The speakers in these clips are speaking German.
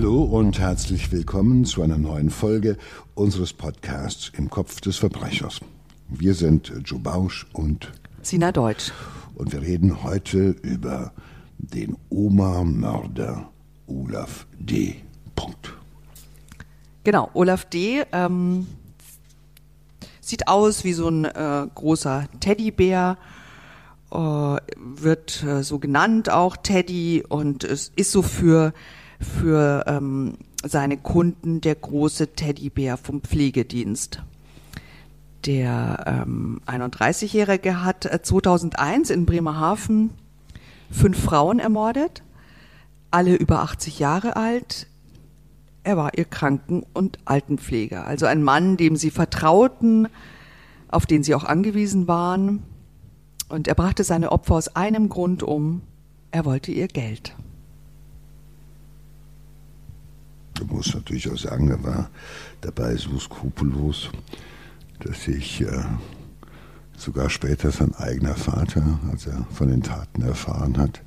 Hallo und herzlich willkommen zu einer neuen Folge unseres Podcasts Im Kopf des Verbrechers. Wir sind Joe Bausch und Sina Deutsch. Und wir reden heute über den Oma-Mörder Olaf D. Punkt. Genau, Olaf D. Ähm, sieht aus wie so ein äh, großer Teddybär, äh, wird äh, so genannt auch Teddy und es ist so für für ähm, seine Kunden der große Teddybär vom Pflegedienst. Der ähm, 31-Jährige hat 2001 äh, in Bremerhaven fünf Frauen ermordet, alle über 80 Jahre alt. Er war ihr Kranken- und Altenpfleger, also ein Mann, dem sie vertrauten, auf den sie auch angewiesen waren. Und er brachte seine Opfer aus einem Grund um, er wollte ihr Geld. Ich muss natürlich auch sagen, er war dabei so skrupellos, dass ich äh, sogar später sein eigener Vater, als er von den Taten erfahren hat,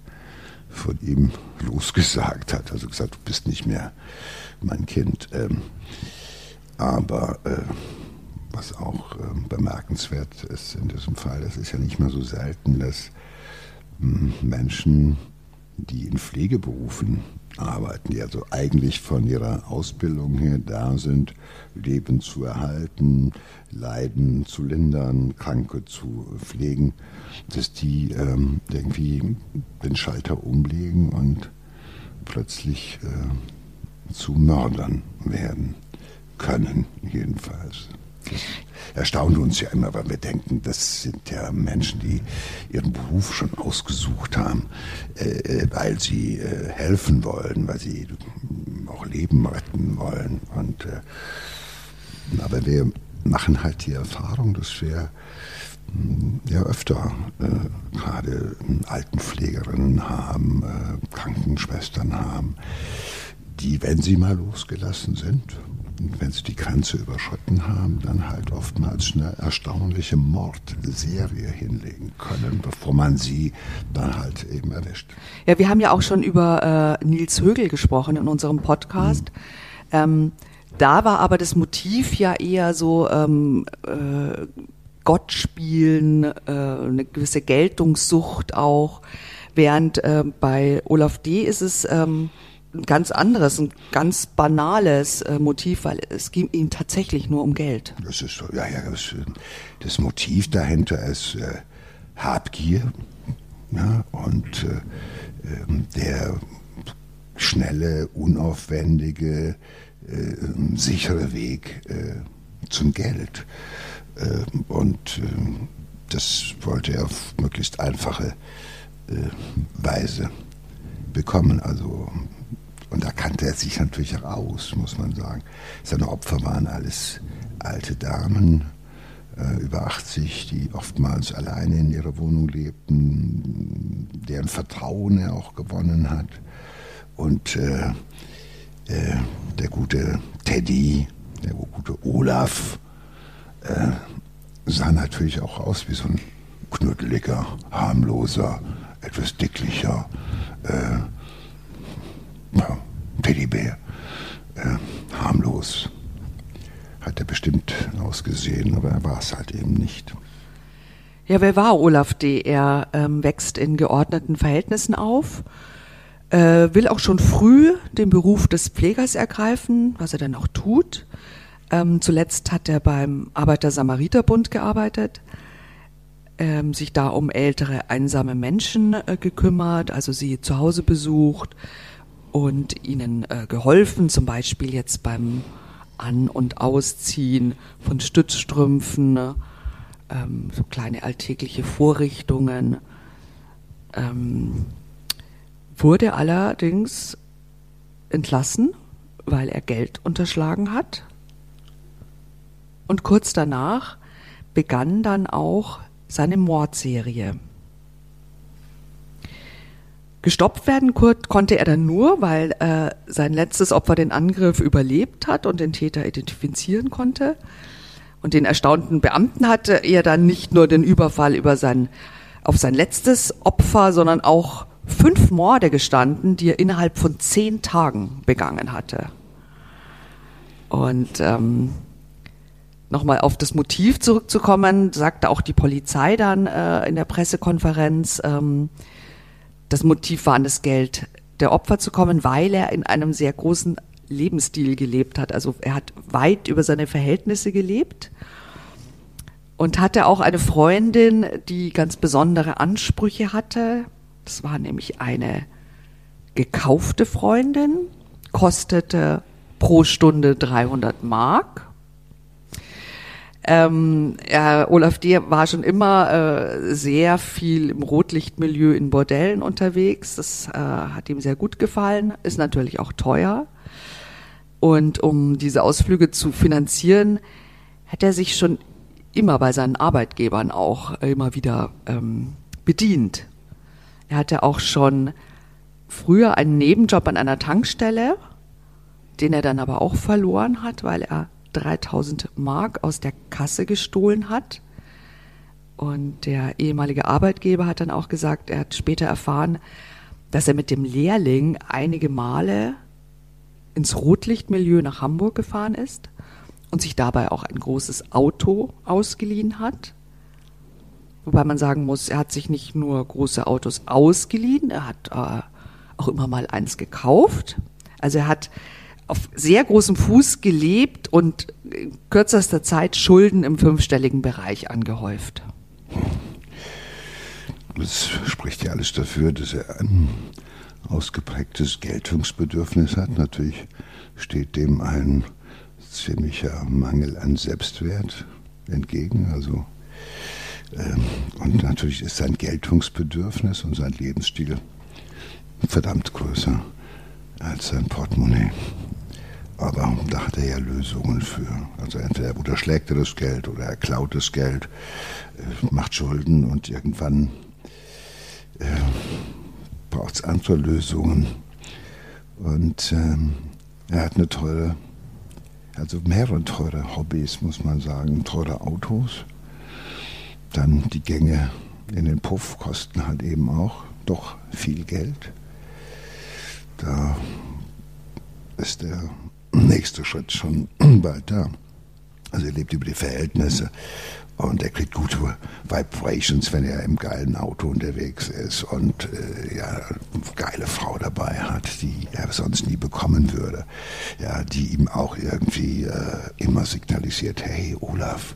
von ihm losgesagt hat. Also gesagt, du bist nicht mehr mein Kind. Ähm, aber äh, was auch äh, bemerkenswert ist in diesem Fall, das ist ja nicht mehr so selten, dass hm, Menschen, die in Pflegeberufen arbeiten, die also eigentlich von ihrer Ausbildung her da sind, Leben zu erhalten, Leiden zu lindern, Kranke zu pflegen, dass die ähm, irgendwie den Schalter umlegen und plötzlich äh, zu Mördern werden können, jedenfalls. Erstaunt uns ja immer, weil wir denken, das sind ja Menschen, die ihren Beruf schon ausgesucht haben, äh, äh weil sie äh, helfen wollen, weil sie auch Leben retten wollen. Und, äh, aber wir machen halt die Erfahrung, dass wir hm, ja öfter äh, gerade Altenpflegerinnen haben, äh, Krankenschwestern haben, die, wenn sie mal losgelassen sind, wenn sie die Grenze überschritten haben, dann halt oftmals eine erstaunliche Mordserie hinlegen können, bevor man sie dann halt eben erwischt. Ja, wir haben ja auch schon über äh, Nils Högel gesprochen in unserem Podcast. Mhm. Ähm, da war aber das Motiv ja eher so ähm, äh, Gott spielen, äh, eine gewisse Geltungssucht auch, während äh, bei Olaf D. ist es ähm, ein ganz anderes, ein ganz banales äh, Motiv, weil es ging ihm tatsächlich nur um Geld. Das ist so, ja, ja, das, das Motiv dahinter ist äh, Habgier ja, und äh, ähm, der schnelle, unaufwendige, äh, sichere Weg äh, zum Geld. Äh, und das wollte er auf möglichst einfache Weise bekommen. Also und da kannte er sich natürlich auch aus, muss man sagen. Seine Opfer waren alles alte Damen, äh, über 80, die oftmals alleine in ihrer Wohnung lebten, deren Vertrauen er auch gewonnen hat. Und äh, äh, der gute Teddy, der gute Olaf, äh, sah natürlich auch aus wie so ein knuddeliger, harmloser, etwas dicklicher, äh, ja, Teddybär. Äh, harmlos. Hat er bestimmt ausgesehen, aber er war es halt eben nicht. Ja, wer war Olaf D.? Er ähm, wächst in geordneten Verhältnissen auf, äh, will auch schon früh den Beruf des Pflegers ergreifen, was er dann auch tut. Ähm, zuletzt hat er beim Arbeiter-Samariter-Bund gearbeitet, ähm, sich da um ältere, einsame Menschen äh, gekümmert, also sie zu Hause besucht, und ihnen äh, geholfen, zum Beispiel jetzt beim An- und Ausziehen von Stützstrümpfen, ne? ähm, so kleine alltägliche Vorrichtungen. Ähm, wurde allerdings entlassen, weil er Geld unterschlagen hat. Und kurz danach begann dann auch seine Mordserie. Gestoppt werden konnte er dann nur, weil äh, sein letztes Opfer den Angriff überlebt hat und den Täter identifizieren konnte. Und den erstaunten Beamten hatte er dann nicht nur den Überfall über sein, auf sein letztes Opfer, sondern auch fünf Morde gestanden, die er innerhalb von zehn Tagen begangen hatte. Und ähm, nochmal auf das Motiv zurückzukommen, sagte auch die Polizei dann äh, in der Pressekonferenz, ähm, das Motiv war an das Geld der Opfer zu kommen, weil er in einem sehr großen Lebensstil gelebt hat. Also er hat weit über seine Verhältnisse gelebt und hatte auch eine Freundin, die ganz besondere Ansprüche hatte. Das war nämlich eine gekaufte Freundin, kostete pro Stunde 300 Mark. Ähm, er, Olaf D. war schon immer äh, sehr viel im Rotlichtmilieu in Bordellen unterwegs. Das äh, hat ihm sehr gut gefallen, ist natürlich auch teuer. Und um diese Ausflüge zu finanzieren, hat er sich schon immer bei seinen Arbeitgebern auch immer wieder ähm, bedient. Er hatte auch schon früher einen Nebenjob an einer Tankstelle, den er dann aber auch verloren hat, weil er 3000 Mark aus der Kasse gestohlen hat. Und der ehemalige Arbeitgeber hat dann auch gesagt, er hat später erfahren, dass er mit dem Lehrling einige Male ins Rotlichtmilieu nach Hamburg gefahren ist und sich dabei auch ein großes Auto ausgeliehen hat. Wobei man sagen muss, er hat sich nicht nur große Autos ausgeliehen, er hat äh, auch immer mal eins gekauft. Also er hat auf sehr großem Fuß gelebt und in kürzester Zeit Schulden im fünfstelligen Bereich angehäuft. Das spricht ja alles dafür, dass er ein ausgeprägtes Geltungsbedürfnis hat. Natürlich steht dem ein ziemlicher Mangel an Selbstwert entgegen. Also, ähm, und natürlich ist sein Geltungsbedürfnis und sein Lebensstil verdammt größer als sein Portemonnaie. Aber da hat er ja Lösungen für. Also entweder unterschlägt er das Geld oder er klaut das Geld, äh, macht Schulden und irgendwann äh, braucht es andere Lösungen. Und ähm, er hat eine teure, also mehrere teure Hobbys, muss man sagen, teure Autos. Dann die Gänge in den Puff kosten halt eben auch doch viel Geld. Da ist der nächste Schritt schon bald da. Also er lebt über die Verhältnisse und er kriegt gute Vibrations, wenn er im geilen Auto unterwegs ist und äh, ja, eine geile Frau dabei hat, die er sonst nie bekommen würde. Ja, die ihm auch irgendwie äh, immer signalisiert, hey Olaf,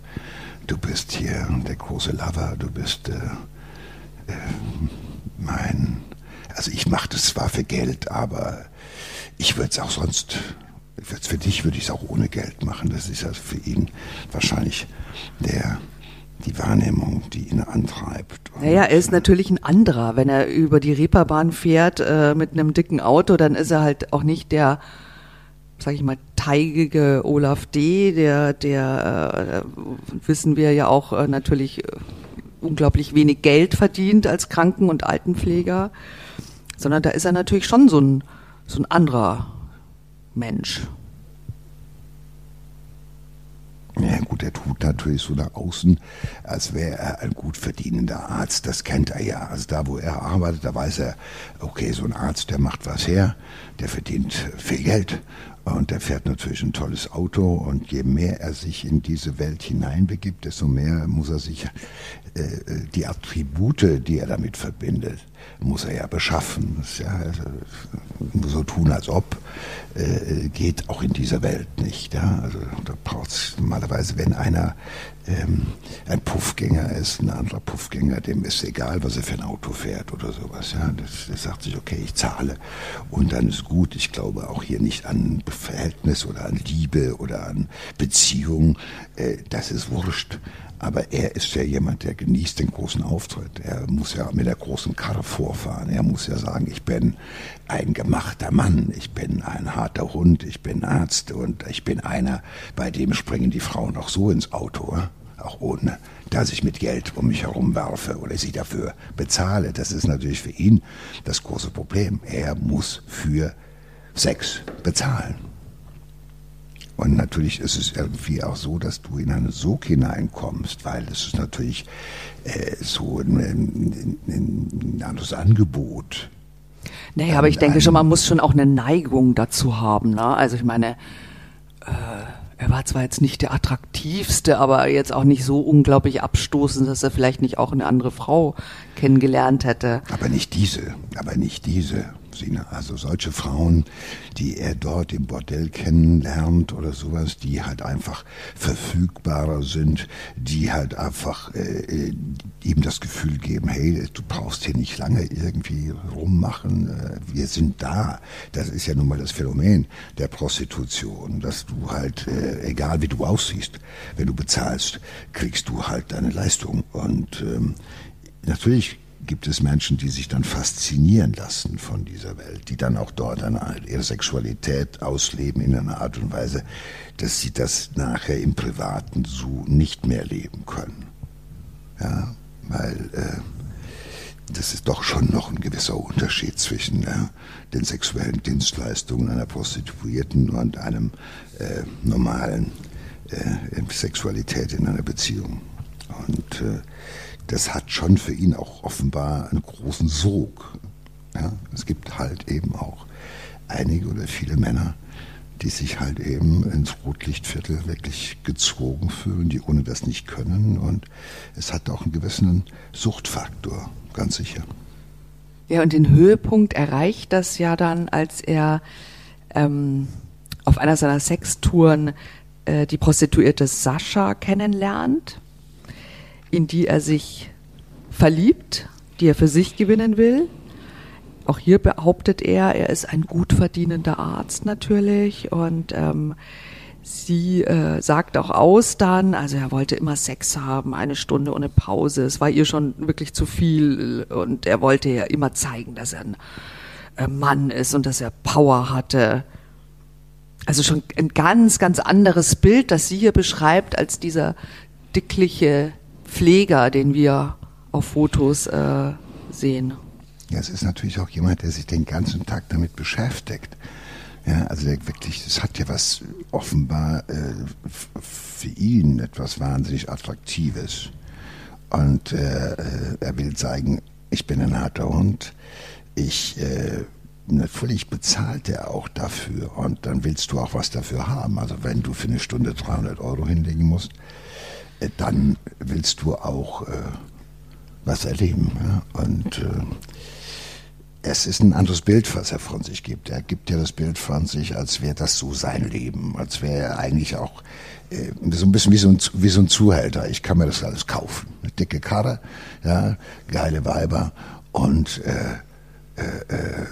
du bist hier der große Lover, du bist äh, äh mein, also ich mache das zwar für Geld, aber ich würde es auch sonst für dich würde ich es auch ohne Geld machen. Das ist also für ihn wahrscheinlich der die Wahrnehmung, die ihn antreibt. Naja, er ist natürlich ein anderer. Wenn er über die Reeperbahn fährt äh, mit einem dicken Auto, dann ist er halt auch nicht der, sag ich mal, teigige Olaf D., der, der, äh, wissen wir ja auch äh, natürlich äh, unglaublich wenig Geld verdient als Kranken- und Altenpfleger, sondern da ist er natürlich schon so ein, so ein anderer Mensch. Ja gut, er tut natürlich so nach außen, als wäre er ein gut verdienender Arzt. Das kennt er ja. Also da, wo er arbeitet, da weiß er, okay, so ein Arzt, der macht was her, der verdient viel Geld und der fährt natürlich ein tolles Auto. Und je mehr er sich in diese Welt hineinbegibt, desto mehr muss er sich äh, die Attribute, die er damit verbindet, muss er ja beschaffen. Ja, also, so tun, als ob, äh, geht auch in dieser Welt nicht. Ja? Also da braucht es normalerweise, wenn einer ähm, ein Puffgänger ist, ein anderer Puffgänger, dem ist egal, was er für ein Auto fährt oder sowas. Ja? Das, das sagt sich, okay, ich zahle und dann ist gut. Ich glaube auch hier nicht an Verhältnis oder an Liebe oder an Beziehung. Äh, das ist wurscht. Aber er ist ja jemand, der genießt den großen Auftritt. Er muss ja mit der großen Karre vorfahren. Er muss ja sagen, ich bin ein gemachter Mann, ich bin ein harter Hund, ich bin Arzt und ich bin einer, bei dem springen die Frauen auch so ins Auto, auch ohne, dass ich mit Geld um mich herum werfe oder sie dafür bezahle. Das ist natürlich für ihn das große Problem. Er muss für Sex bezahlen. Und natürlich ist es irgendwie auch so, dass du in einen Sog hineinkommst, weil es ist natürlich äh, so ein, ein, ein anderes Angebot Naja, aber ich denke schon, man muss schon auch eine Neigung dazu haben. Ne? Also ich meine, äh, er war zwar jetzt nicht der attraktivste, aber jetzt auch nicht so unglaublich abstoßend, dass er vielleicht nicht auch eine andere Frau kennengelernt hätte. Aber nicht diese, aber nicht diese. Sina. Also solche Frauen, die er dort im Bordell kennenlernt oder sowas, die halt einfach verfügbarer sind, die halt einfach äh, ihm das Gefühl geben, hey, du brauchst hier nicht lange irgendwie rummachen, äh, wir sind da. Das ist ja nun mal das Phänomen der Prostitution, dass du halt, äh, egal wie du aussiehst, wenn du bezahlst, kriegst du halt deine Leistung. Und ähm, natürlich gibt es Menschen, die sich dann faszinieren lassen von dieser Welt, die dann auch dort eine, ihre Sexualität ausleben in einer Art und Weise, dass sie das nachher im Privaten so nicht mehr leben können. Ja, weil äh, das ist doch schon noch ein gewisser Unterschied zwischen äh, den sexuellen Dienstleistungen einer Prostituierten und einem äh, normalen äh, Sexualität in einer Beziehung. Und äh, das hat schon für ihn auch offenbar einen großen Sog. Ja, es gibt halt eben auch einige oder viele Männer, die sich halt eben ins Rotlichtviertel wirklich gezogen fühlen, die ohne das nicht können. Und es hat auch einen gewissen Suchtfaktor, ganz sicher. Ja, und den Höhepunkt erreicht das ja dann, als er ähm, auf einer seiner Sextouren äh, die Prostituierte Sascha kennenlernt in die er sich verliebt, die er für sich gewinnen will. Auch hier behauptet er, er ist ein gut verdienender Arzt natürlich und ähm, sie äh, sagt auch aus dann, also er wollte immer Sex haben, eine Stunde ohne Pause. Es war ihr schon wirklich zu viel und er wollte ja immer zeigen, dass er ein äh, Mann ist und dass er Power hatte. Also schon ein ganz, ganz anderes Bild, das sie hier beschreibt, als dieser dickliche Pfleger, den wir auf Fotos äh, sehen. Ja, es ist natürlich auch jemand, der sich den ganzen Tag damit beschäftigt. Ja, also der wirklich, es hat ja was offenbar äh, für ihn etwas wahnsinnig Attraktives. Und äh, äh, er will zeigen, ich bin ein harter Hund. Ich äh, natürlich bezahlt er auch dafür und dann willst du auch was dafür haben. Also wenn du für eine Stunde 300 Euro hinlegen musst, dann willst du auch äh, was erleben. Ja? Und äh, es ist ein anderes Bild, was er von sich gibt. Er gibt ja das Bild von sich, als wäre das so sein Leben, als wäre er eigentlich auch äh, so ein bisschen wie so ein, wie so ein Zuhälter. Ich kann mir das alles kaufen. Eine dicke Karre, ja, geile Weiber und äh, äh, äh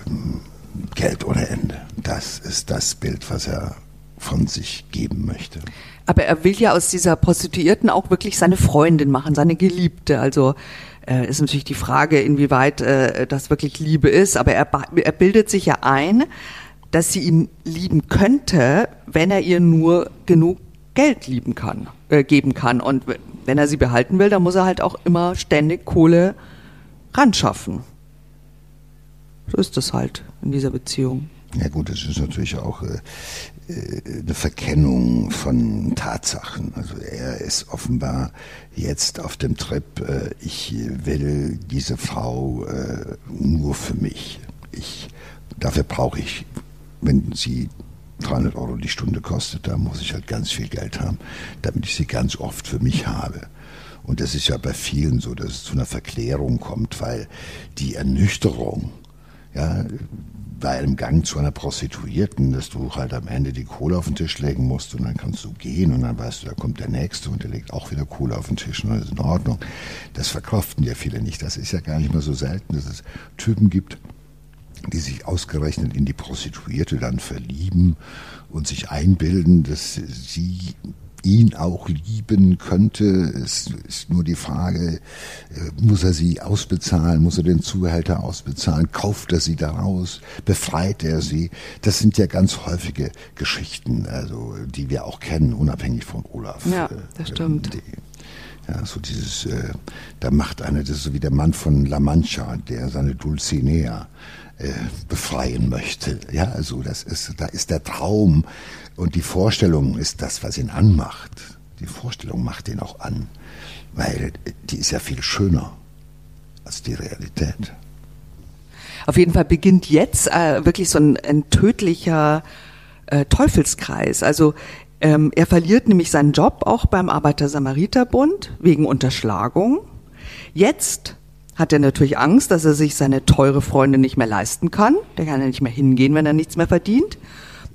Geld ohne Ende. Das ist das Bild, was er von sich geben möchte. Aber er will ja aus dieser Prostituierten auch wirklich seine Freundin machen, seine Geliebte. Also äh, ist natürlich die Frage, inwieweit äh, das wirklich Liebe ist. Aber er, er bildet sich ja ein, dass sie ihn lieben könnte, wenn er ihr nur genug Geld lieben kann, äh, geben kann. Und wenn er sie behalten will, dann muss er halt auch immer ständig Kohle ran schaffen. So ist das halt in dieser Beziehung. Ja gut, das ist natürlich auch äh, eine Verkennung von Tatsachen. Also er ist offenbar jetzt auf dem Trip, äh, ich will diese Frau äh, nur für mich. Ich, dafür brauche ich, wenn sie 300 Euro die Stunde kostet, da muss ich halt ganz viel Geld haben, damit ich sie ganz oft für mich habe. Und das ist ja bei vielen so, dass es zu einer Verklärung kommt, weil die Ernüchterung, ja, bei einem Gang zu einer Prostituierten, dass du halt am Ende die Kohle auf den Tisch legen musst und dann kannst du gehen und dann weißt du, da kommt der Nächste und der legt auch wieder Kohle auf den Tisch und das ist in Ordnung. Das verkauften ja viele nicht. Das ist ja gar nicht mehr so selten, dass es Typen gibt, die sich ausgerechnet in die Prostituierte dann verlieben und sich einbilden, dass sie ihn auch lieben könnte. Es ist nur die Frage, äh, muss er sie ausbezahlen, muss er den Zuhälter ausbezahlen, kauft er sie daraus, befreit er sie. Das sind ja ganz häufige Geschichten, also die wir auch kennen, unabhängig von Olaf. Ja, äh, das stimmt. Die, ja, so dieses, äh, da macht einer, das ist so wie der Mann von La Mancha, der seine Dulcinea äh, befreien möchte. Ja, also das ist, da ist der Traum und die Vorstellung ist das, was ihn anmacht. Die Vorstellung macht ihn auch an, weil die ist ja viel schöner als die Realität. Auf jeden Fall beginnt jetzt äh, wirklich so ein, ein tödlicher äh, Teufelskreis. Also ähm, er verliert nämlich seinen Job auch beim Arbeiter-Samariter-Bund wegen Unterschlagung. Jetzt hat er natürlich Angst, dass er sich seine teure Freundin nicht mehr leisten kann. Der kann ja nicht mehr hingehen, wenn er nichts mehr verdient.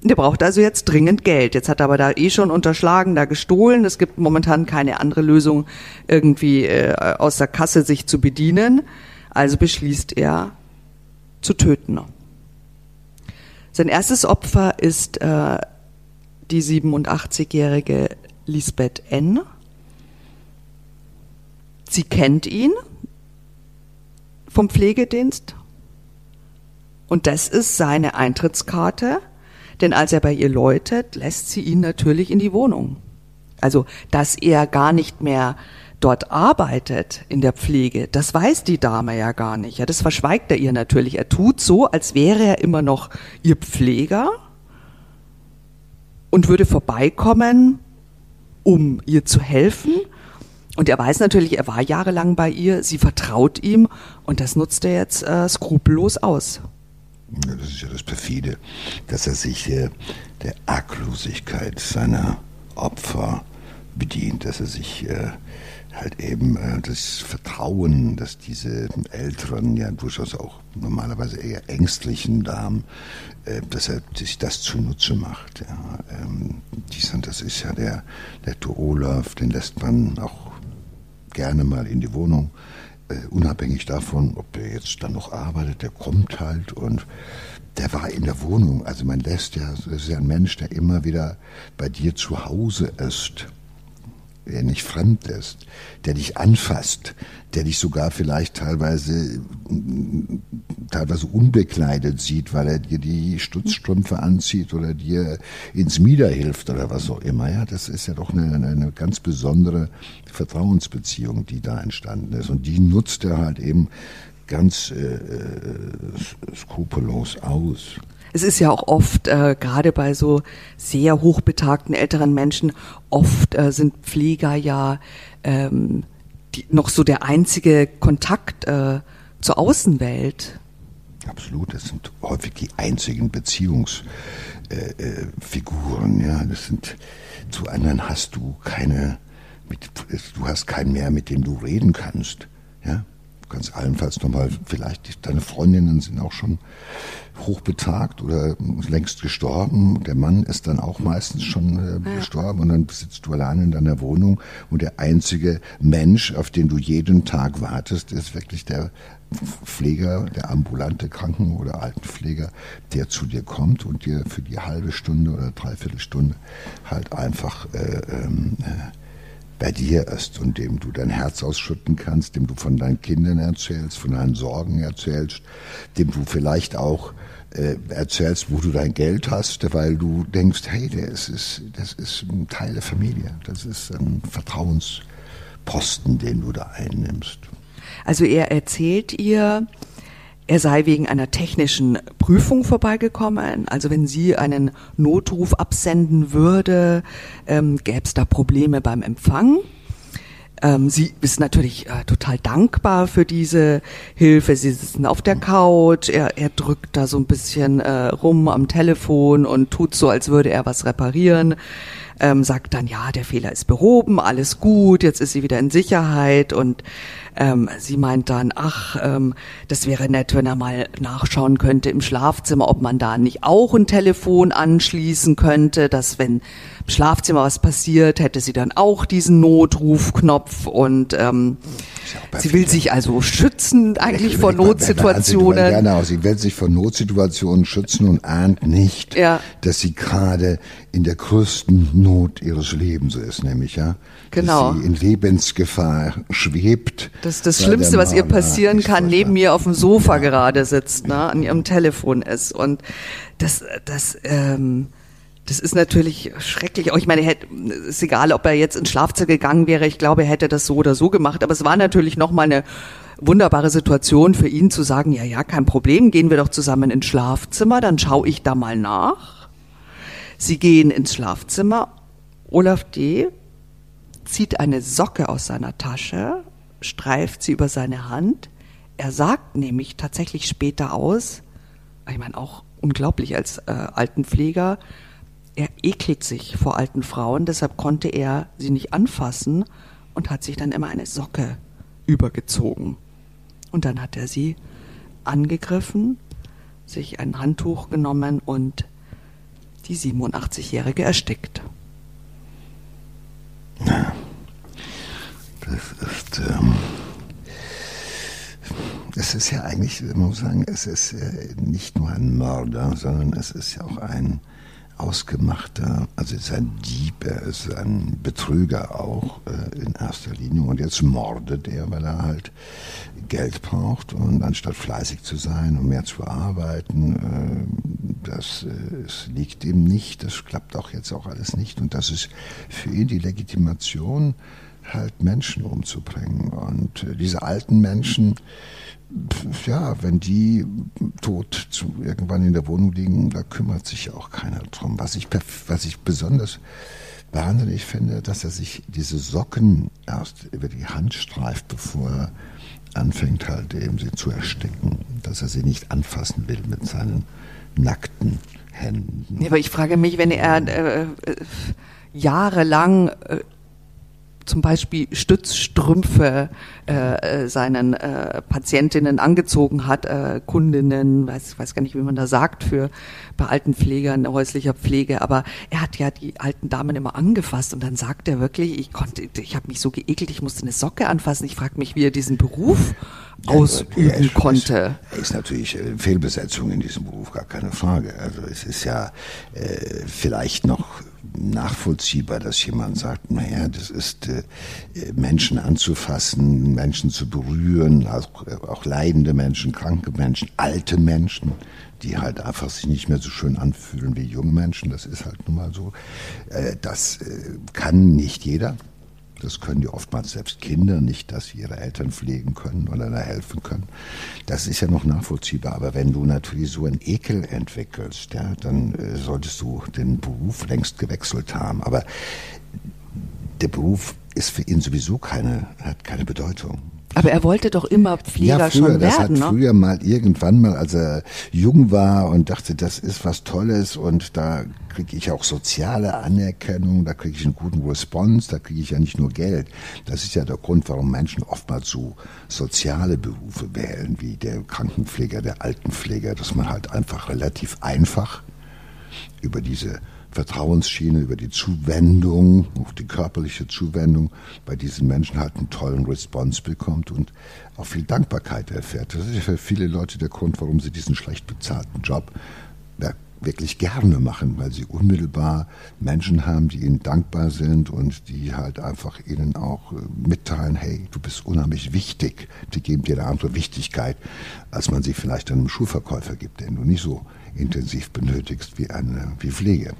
Der braucht also jetzt dringend Geld. Jetzt hat er aber da eh schon unterschlagen, da gestohlen. Es gibt momentan keine andere Lösung, irgendwie äh, aus der Kasse sich zu bedienen. Also beschließt er zu töten. Sein erstes Opfer ist äh, die 87-jährige Lisbeth N. Sie kennt ihn vom Pflegedienst und das ist seine Eintrittskarte, denn als er bei ihr läutet, lässt sie ihn natürlich in die Wohnung. Also, dass er gar nicht mehr dort arbeitet in der Pflege, das weiß die Dame ja gar nicht. Ja, das verschweigt er ihr natürlich. Er tut so, als wäre er immer noch ihr Pfleger und würde vorbeikommen, um ihr zu helfen. Und er weiß natürlich, er war jahrelang bei ihr, sie vertraut ihm und das nutzt er jetzt äh, skrupellos aus. Das ist ja das Perfide, dass er sich äh, der Arglosigkeit seiner Opfer bedient, dass er sich äh, halt eben äh, das Vertrauen, dass diese älteren, ja durchaus auch normalerweise eher ängstlichen Damen, äh, dass er sich das zunutze macht. Ja. Ähm, das ist ja der, der Olaf, den lässt man auch gerne mal in die Wohnung, äh, unabhängig davon, ob er jetzt dann noch arbeitet, der kommt halt und der war in der Wohnung. Also man lässt ja, das ist ja ein Mensch, der immer wieder bei dir zu Hause ist der nicht fremd ist, der dich anfasst, der dich sogar vielleicht teilweise, teilweise unbekleidet sieht, weil er dir die Stutzstrümpfe anzieht oder dir ins Mieder hilft oder was auch immer. Ja, das ist ja doch eine, eine ganz besondere Vertrauensbeziehung, die da entstanden ist. Und die nutzt er halt eben ganz äh, äh skrupellos aus. Es ist ja auch oft, äh, gerade bei so sehr hochbetagten älteren Menschen, oft äh, sind Pfleger ja ähm, die, noch so der einzige Kontakt äh, zur Außenwelt. Absolut, das sind häufig die einzigen Beziehungsfiguren. Äh, äh, ja, das sind zu anderen hast du keine, mit, du hast keinen mehr, mit dem du reden kannst. Ja, du kannst allenfalls nochmal, vielleicht deine Freundinnen sind auch schon hochbetagt oder längst gestorben. Der Mann ist dann auch meistens schon äh, gestorben und dann sitzt du allein in deiner Wohnung und der einzige Mensch, auf den du jeden Tag wartest, ist wirklich der Pfleger, der ambulante Kranken- oder Altenpfleger, der zu dir kommt und dir für die halbe Stunde oder Dreiviertelstunde halt einfach äh, ähm, äh, bei dir ist und dem du dein Herz ausschütten kannst, dem du von deinen Kindern erzählst, von deinen Sorgen erzählst, dem du vielleicht auch äh, erzählst, wo du dein Geld hast, weil du denkst, hey, das ist, das ist ein Teil der Familie, das ist ein Vertrauensposten, den du da einnimmst. Also er erzählt ihr, er sei wegen einer technischen Prüfung vorbeigekommen. Also wenn sie einen Notruf absenden würde, ähm, gäbe es da Probleme beim Empfang. Ähm, sie ist natürlich äh, total dankbar für diese Hilfe. Sie sitzen auf der Couch, er, er drückt da so ein bisschen äh, rum am Telefon und tut so, als würde er was reparieren. Ähm, sagt dann, ja, der Fehler ist behoben, alles gut, jetzt ist sie wieder in Sicherheit und ähm, sie meint dann, ach, ähm, das wäre nett, wenn er mal nachschauen könnte im Schlafzimmer, ob man da nicht auch ein Telefon anschließen könnte, dass wenn Schlafzimmer was passiert, hätte sie dann auch diesen Notrufknopf und ähm, sie will sich also schützen eigentlich vor Notsituationen. Genau, sie will sich vor Notsituationen schützen und ahnt nicht, ja. dass sie gerade in der größten Not ihres Lebens ist, nämlich ja, genau. dass sie in Lebensgefahr schwebt. Das ist das Schlimmste, was ihr passieren kann, neben mir auf dem Sofa ja. gerade sitzt, ne, an ihrem Telefon ist und das, das ähm, das ist natürlich schrecklich. Auch ich meine, hätte, ist egal, ob er jetzt ins Schlafzimmer gegangen wäre. Ich glaube, er hätte das so oder so gemacht. Aber es war natürlich nochmal eine wunderbare Situation für ihn zu sagen, ja, ja, kein Problem, gehen wir doch zusammen ins Schlafzimmer, dann schaue ich da mal nach. Sie gehen ins Schlafzimmer. Olaf D. zieht eine Socke aus seiner Tasche, streift sie über seine Hand, er sagt nämlich tatsächlich später aus, ich meine auch unglaublich als äh, Altenpfleger, er ekelt sich vor alten Frauen, deshalb konnte er sie nicht anfassen und hat sich dann immer eine Socke übergezogen. Und dann hat er sie angegriffen, sich ein Handtuch genommen und die 87-Jährige erstickt. Ja, das ist, ähm, es ist ja eigentlich, man muss sagen, es ist nicht nur ein Mörder, sondern es ist ja auch ein ausgemachter, also ist ein Dieb, er ist ein Betrüger auch äh, in erster Linie. Und jetzt mordet er, weil er halt Geld braucht. Und anstatt fleißig zu sein und mehr zu arbeiten, äh, das äh, es liegt ihm nicht, das klappt auch jetzt auch alles nicht. Und das ist für ihn die Legitimation, halt Menschen umzubringen und äh, diese alten Menschen, ja, wenn die tot zu, irgendwann in der Wohnung liegen, da kümmert sich auch keiner drum. Was ich, was ich besonders wahnsinnig finde, dass er sich diese Socken erst über die Hand streift, bevor er anfängt halt eben sie zu ersticken, dass er sie nicht anfassen will mit seinen nackten Händen. Ja, aber ich frage mich, wenn er äh, äh, jahrelang äh, zum Beispiel Stützstrümpfe äh, äh, seinen äh, Patientinnen angezogen hat, äh, Kundinnen, weiß, weiß gar nicht, wie man da sagt, für bei Altenpflegern, häuslicher Pflege, aber er hat ja die alten Damen immer angefasst und dann sagt er wirklich, ich konnte, ich habe mich so geekelt, ich musste eine Socke anfassen. Ich frage mich, wie er diesen Beruf ausüben er ist, konnte. Er ist natürlich äh, Fehlbesetzung in diesem Beruf, gar keine Frage. Also es ist ja äh, vielleicht noch nachvollziehbar, dass jemand sagt, naja, das ist äh, Menschen anzufassen, Menschen zu berühren, auch, auch leidende Menschen, kranke Menschen, alte Menschen, die halt einfach sich nicht mehr so schön anfühlen wie junge Menschen. Das ist halt nun mal so. Äh, das äh, kann nicht jeder. Das können die oftmals selbst Kinder nicht, dass sie ihre Eltern pflegen können oder da helfen können. Das ist ja noch nachvollziehbar. Aber wenn du natürlich so einen Ekel entwickelst, ja, dann äh, solltest du den Beruf längst gewechselt haben. Aber der Beruf ist für ihn sowieso keine, hat keine Bedeutung. Aber er wollte doch immer Pfleger ja, früher, schon werden, das hat ne? früher mal irgendwann mal, als er jung war und dachte, das ist was Tolles und da kriege ich auch soziale Anerkennung, da kriege ich einen guten Response, da kriege ich ja nicht nur Geld. Das ist ja der Grund, warum Menschen oftmals so soziale Berufe wählen, wie der Krankenpfleger, der Altenpfleger, dass man halt einfach relativ einfach über diese Vertrauensschiene, über die Zuwendung, auch die körperliche Zuwendung bei diesen Menschen halt einen tollen Response bekommt und auch viel Dankbarkeit erfährt. Das ist für viele Leute der Grund, warum sie diesen schlecht bezahlten Job wirklich gerne machen, weil sie unmittelbar Menschen haben, die ihnen dankbar sind und die halt einfach ihnen auch äh, mitteilen, hey, du bist unheimlich wichtig. Die geben dir eine andere Wichtigkeit, als man sie vielleicht einem Schuhverkäufer gibt, den du nicht so intensiv benötigst wie eine wie Pflege.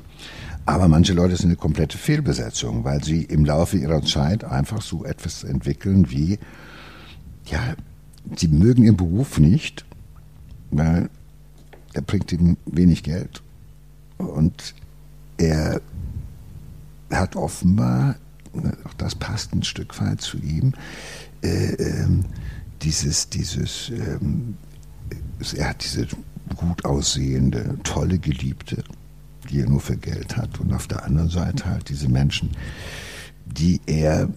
Aber manche Leute sind eine komplette Fehlbesetzung, weil sie im Laufe ihrer Zeit einfach so etwas entwickeln wie, ja, sie mögen ihren Beruf nicht, weil er bringt ihm wenig Geld. Und er hat offenbar, auch das passt ein Stück weit zu ihm, äh, äh, dieses, dieses, äh, er hat diese gut aussehende, tolle Geliebte, die er nur für Geld hat und auf der anderen Seite halt diese Menschen, die er,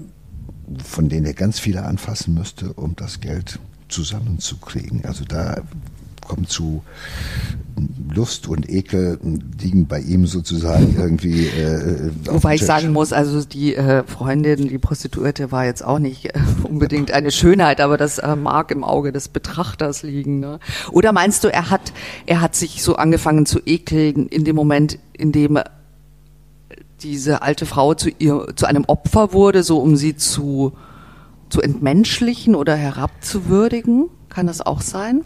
von denen er ganz viele anfassen müsste, um das Geld zusammenzukriegen. Also da kommt zu Lust und Ekel liegen bei ihm sozusagen irgendwie. Äh, Wobei ich sagen muss, also die äh, Freundin, die Prostituierte war jetzt auch nicht äh, unbedingt eine Schönheit, aber das äh, mag im Auge des Betrachters liegen. Ne? Oder meinst du, er hat, er hat sich so angefangen zu ekeln in dem Moment, in dem diese alte Frau zu ihr, zu einem Opfer wurde, so um sie zu, zu entmenschlichen oder herabzuwürdigen? Kann das auch sein?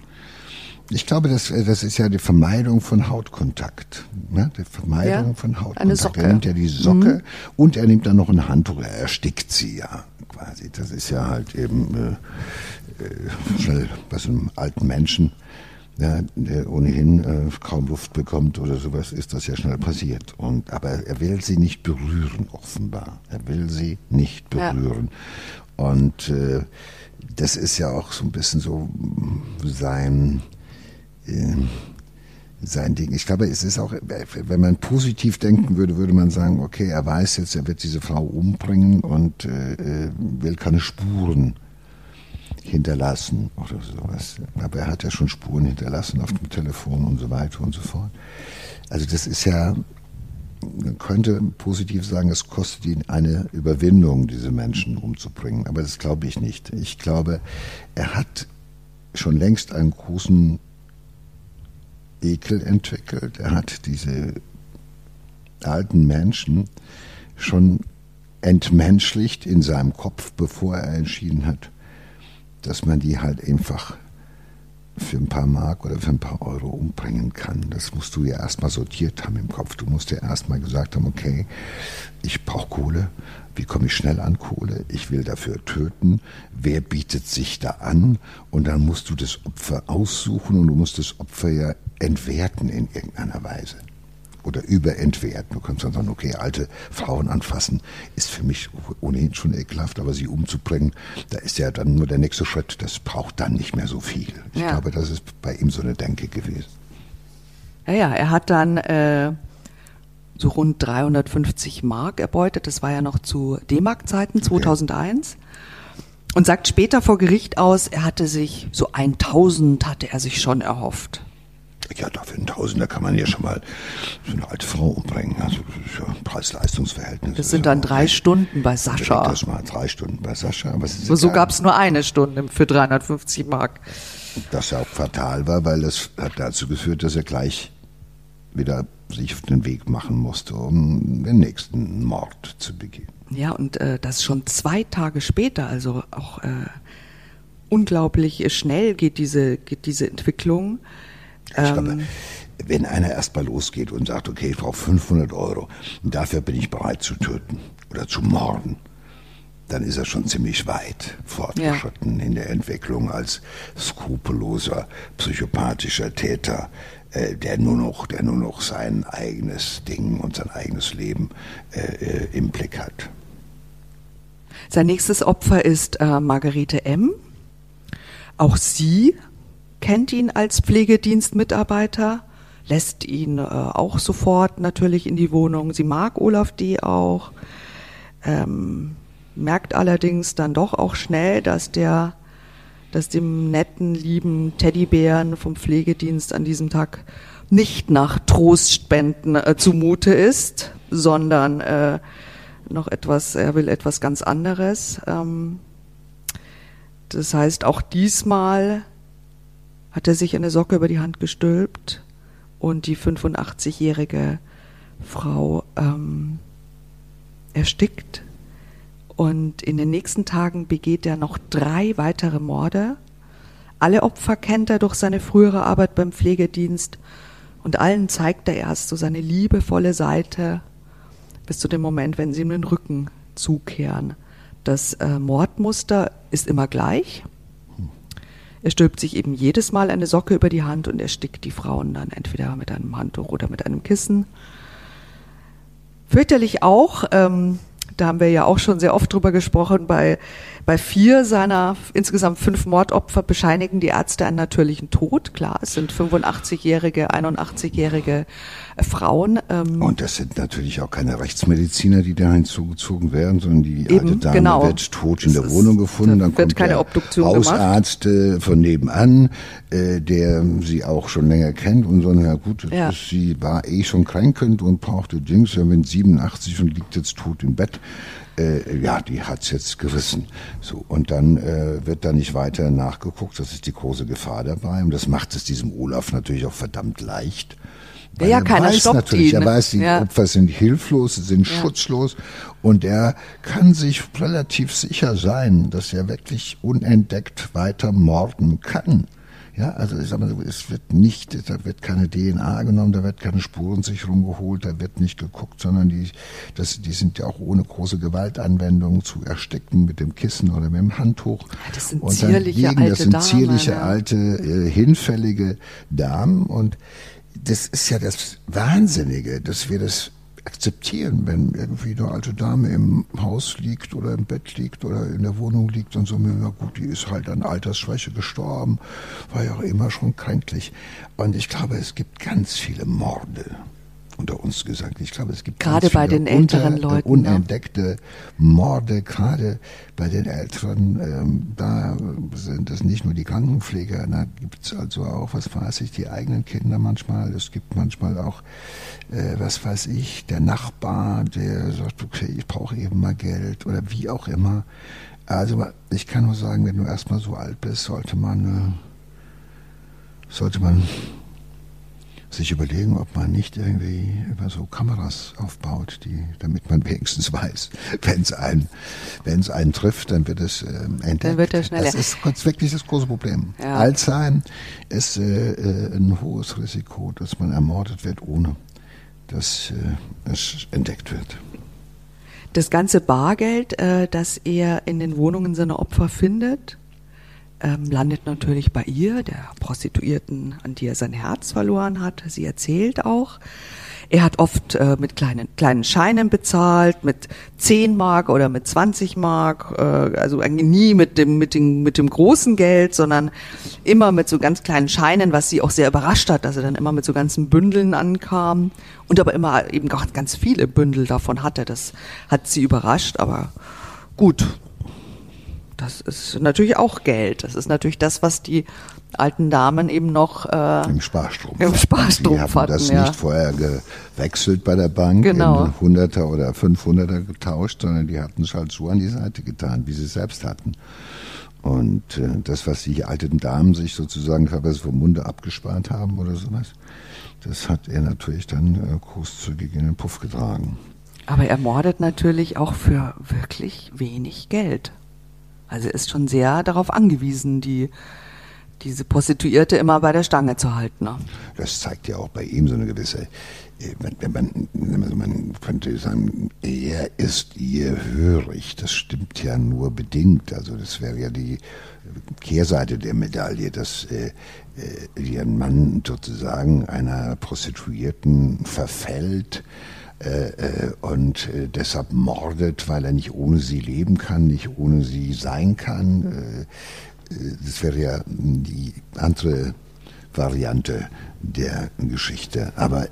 Ich glaube, das, das ist ja die Vermeidung von Hautkontakt. Ne? Die Vermeidung ja, von Hautkontakt. Er nimmt ja die Socke mhm. und er nimmt dann noch ein Handtuch. Er erstickt sie ja quasi. Das ist ja halt eben äh, äh schnell bei so einem alten Menschen ja, der ohnehin äh, kaum Luft bekommt oder sowas, ist das ja schnell passiert. Und, aber er will sie nicht berühren, offenbar. Er will sie nicht berühren. Ja. Und äh, das ist ja auch so ein bisschen so sein, sein Ding. Ich glaube, es ist auch, wenn man positiv denken würde, würde man sagen, okay, er weiß jetzt, er wird diese Frau umbringen und äh, äh will keine Spuren hinterlassen oder sowas. Aber er hat ja schon Spuren hinterlassen auf dem Telefon und so weiter und so fort. Also das ist ja, man könnte positiv sagen, es kostet ihn eine Überwindung, diese Menschen umzubringen. Aber das glaube ich nicht. Ich glaube, er hat schon längst einen großen Ekel entwickelt. Er hat diese alten Menschen schon entmenschlicht in seinem Kopf, bevor er entschieden hat, dass man die halt einfach für ein paar Mark oder für ein paar Euro umbringen kann. Das musst du ja erstmal sortiert haben im Kopf. Du musst ja erstmal gesagt haben, okay, ich brauche Kohle. Wie komme ich schnell an Kohle? Ich will dafür töten. Wer bietet sich da an? Und dann musst du das Opfer aussuchen und du musst das Opfer ja entwerten in irgendeiner Weise oder überentwerten. Du kannst dann sagen, okay, alte Frauen anfassen ist für mich ohnehin schon ekelhaft, aber sie umzubringen, da ist ja dann nur der nächste Schritt. Das braucht dann nicht mehr so viel. Ich ja. glaube, das ist bei ihm so eine Denke gewesen. Ja, ja, er hat dann äh, so rund 350 Mark erbeutet. Das war ja noch zu D-Mark-Zeiten, 2001. Okay. Und sagt später vor Gericht aus, er hatte sich so 1000 hatte er sich schon erhofft. Ja, dafür ein Tausender kann man ja schon mal so eine alte Frau umbringen. Also ja Preis-Leistungs-Verhältnis. Das sind dann drei Stunden bei Sascha. Das mal drei Stunden bei Sascha. Aber so, so gab es nur eine Stunde für 350 Mark. Das ja auch fatal war, weil das hat dazu geführt, dass er gleich wieder sich auf den Weg machen musste, um den nächsten Mord zu begehen. Ja, und äh, das schon zwei Tage später, also auch äh, unglaublich schnell geht diese, geht diese Entwicklung. Ich glaube, ähm. wenn einer erstmal losgeht und sagt, okay, ich brauche 500 Euro und dafür bin ich bereit zu töten oder zu morden, dann ist er schon ziemlich weit fortgeschritten ja. in der Entwicklung als skrupelloser, psychopathischer Täter, äh, der nur noch, der nur noch sein eigenes Ding und sein eigenes Leben äh, äh im Blick hat. Sein nächstes Opfer ist äh, Margarete M. Auch sie kennt ihn als Pflegedienstmitarbeiter, lässt ihn äh, auch sofort natürlich in die Wohnung. Sie mag Olaf D. auch, ähm, merkt allerdings dann doch auch schnell, dass der, dass dem netten, lieben Teddybären vom Pflegedienst an diesem Tag nicht nach Trostspenden äh, zumute ist, sondern äh, noch etwas, er will etwas ganz anderes. Ähm, das heißt, auch diesmal hat er sich eine Socke über die Hand gestülpt und die 85-jährige Frau ähm, erstickt. Und in den nächsten Tagen begeht er noch drei weitere Morde. Alle Opfer kennt er durch seine frühere Arbeit beim Pflegedienst und allen zeigt er erst so seine liebevolle Seite bis zu dem Moment, wenn sie ihm den Rücken zukehren. Das äh, Mordmuster ist immer gleich. Er stülpt sich eben jedes Mal eine Socke über die Hand und erstickt die Frauen dann entweder mit einem Handtuch oder mit einem Kissen. Fürchterlich auch, ähm, da haben wir ja auch schon sehr oft drüber gesprochen, bei, bei vier seiner insgesamt fünf Mordopfer bescheinigen die Ärzte einen natürlichen Tod. Klar, es sind 85-jährige, 81-jährige äh, Frauen. Ähm Und das sind natürlich auch keine Rechtsmediziner, die da hinzugezogen werden, sondern die Eben, alte Dame genau. wird tot in der Wohnung gefunden. Dann kommt der Hausarzt gemacht. Äh, von nebenan, äh, der sie auch schon länger kennt und so, na gut, ja. sie war eh schon kränkend und brauchte Dings, ja, wenn 87 und liegt jetzt tot im Bett äh, ja, die hat's jetzt gerissen. So, und dann äh, wird da nicht weiter nachgeguckt, das ist die große Gefahr dabei. Und das macht es diesem Olaf natürlich auch verdammt leicht. Weil ja, keiner weiß stoppt natürlich, ihn. Er weiß, die ja. Opfer sind hilflos, sind ja. schutzlos und er kann sich relativ sicher sein, dass er wirklich unentdeckt weiter morden kann. Ja, also ich sag mal, es wird nicht, da wird keine DNA genommen, da wird keine Spurensicherung geholt, da wird nicht geguckt, sondern die, das, die sind ja auch ohne große Gewaltanwendung zu ersticken mit dem Kissen oder mit dem Handtuch. Das sind zierliche liegen, alte Das sind zierliche, Damen, alte, äh, hinfällige Damen und das ist ja das Wahnsinnige, dass wir das akzeptieren, wenn irgendwie eine alte Dame im Haus liegt oder im Bett liegt oder in der Wohnung liegt und so, ja gut, die ist halt an Altersschwäche gestorben, war ja auch immer schon kränklich. Und ich glaube, es gibt ganz viele Morde unter uns gesagt. Ich glaube, es gibt gerade bei den älteren unter, Leuten unentdeckte ja. Morde, gerade bei den Älteren. Ähm, da sind es nicht nur die Krankenpfleger, da gibt es also auch, was weiß ich, die eigenen Kinder manchmal. Es gibt manchmal auch, äh, was weiß ich, der Nachbar, der sagt, okay, ich brauche eben mal Geld oder wie auch immer. Also ich kann nur sagen, wenn du erstmal so alt bist, sollte man, äh, sollte man sich überlegen, ob man nicht irgendwie über so Kameras aufbaut, die, damit man wenigstens weiß, wenn es einen, wenn es einen trifft, dann wird es äh, entdeckt. Dann wird er schneller. Das ist wirklich das große Problem. Ja. Alzheimer ist äh, äh, ein hohes Risiko, dass man ermordet wird, ohne dass äh, es entdeckt wird. Das ganze Bargeld, äh, das er in den Wohnungen seiner Opfer findet, ähm, landet natürlich bei ihr, der Prostituierten, an die er sein Herz verloren hat. Sie erzählt auch. Er hat oft äh, mit kleinen, kleinen Scheinen bezahlt, mit 10 Mark oder mit 20 Mark, äh, also nie mit dem, mit, dem, mit dem großen Geld, sondern immer mit so ganz kleinen Scheinen, was sie auch sehr überrascht hat, dass er dann immer mit so ganzen Bündeln ankam und aber immer eben auch ganz viele Bündel davon hatte. Das hat sie überrascht, aber gut, das ist natürlich auch Geld. Das ist natürlich das, was die alten Damen eben noch äh, im Sparstrumpf, im Sparstrumpf die haben hatten, das ja. nicht vorher gewechselt bei der Bank genau. in Hunderter oder 500er getauscht, sondern die hatten es halt so an die Seite getan, wie sie es selbst hatten. Und äh, das, was die alten Damen sich sozusagen teilweise vom Munde abgespart haben oder sowas, das hat er natürlich dann äh, großzügig in den Puff getragen. Aber er mordet natürlich auch für wirklich wenig Geld. Also er ist schon sehr darauf angewiesen, die diese Prostituierte immer bei der Stange zu halten. Ne? Das zeigt ja auch bei ihm so eine gewisse, äh, wenn man, man könnte sagen, er ist ihr hörig. Das stimmt ja nur bedingt. Also das wäre ja die Kehrseite der Medaille, dass äh, äh, Mann sozusagen einer Prostituierten verfällt und äh, deshalb mordet, weil er nicht ohne sie leben kann, nicht ohne sie sein kann. das wäre ja die andere Variante der Geschichte. Aber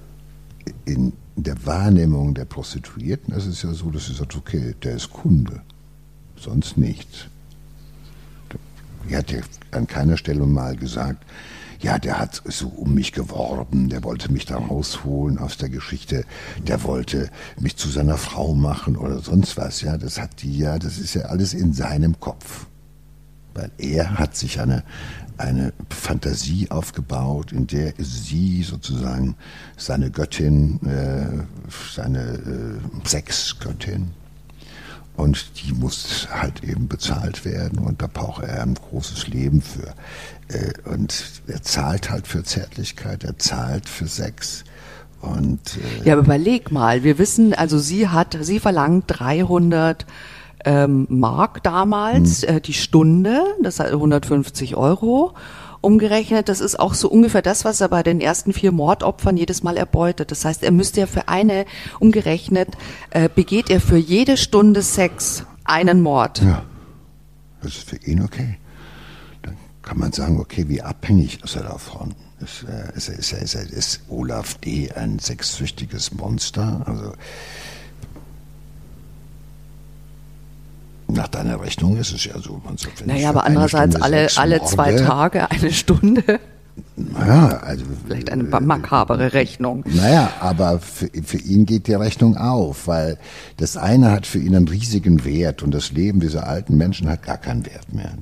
in der Wahrnehmung der Prostituierten ist es ja so, dass sie sagt, okay, der ist Kunde, sonst nichts. Er hat ja an keiner Stelle mal gesagt, ja, der hat so um mich geworben, der wollte mich da rausholen aus der Geschichte, der wollte mich zu seiner Frau machen oder sonst was. Ja, das hat die ja, das ist ja alles in seinem Kopf. Weil er hat sich eine, eine Fantasie aufgebaut, in der sie sozusagen seine Göttin, äh, seine äh, Sexgöttin, und die muss halt eben bezahlt werden und da braucht er ein großes Leben für. Äh, und er zahlt halt für Zärtlichkeit, er zahlt für Sex. Und, äh ja, aber überleg mal, wir wissen, also sie hat, sie verlangt 300 ähm, Mark damals, hm. äh, die Stunde, das heißt 150 Euro umgerechnet, das ist auch so ungefähr das, was er bei den ersten vier Mordopfern jedes Mal erbeutet. Das heißt, er müsste ja für eine, umgerechnet, äh, begeht er für jede Stunde Sex einen Mord. Ja, das ist für ihn okay. Dann kann man sagen, okay, wie abhängig ist er davon? Ist, äh, ist, ist, ist, ist Olaf D. ein sexsüchtiges Monster? Also Nach deiner Rechnung ist es ja so. Man sagt, naja, aber andererseits alle, alle zwei Tage eine Stunde. Naja, also. Vielleicht eine makabere Rechnung. Naja, aber für, für ihn geht die Rechnung auf, weil das eine hat für ihn einen riesigen Wert und das Leben dieser alten Menschen hat gar keinen Wert mehr.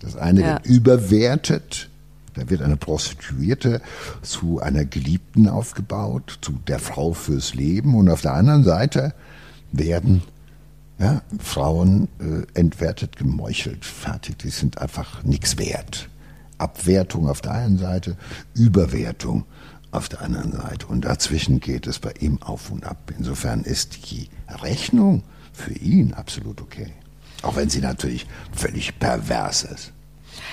Das eine ja. wird überwertet. Da wird eine Prostituierte zu einer Geliebten aufgebaut, zu der Frau fürs Leben. Und auf der anderen Seite werden ja, Frauen äh, entwertet, gemeuchelt, fertig, die sind einfach nichts wert. Abwertung auf der einen Seite, Überwertung auf der anderen Seite. Und dazwischen geht es bei ihm auf und ab. Insofern ist die Rechnung für ihn absolut okay. Auch wenn sie natürlich völlig pervers ist.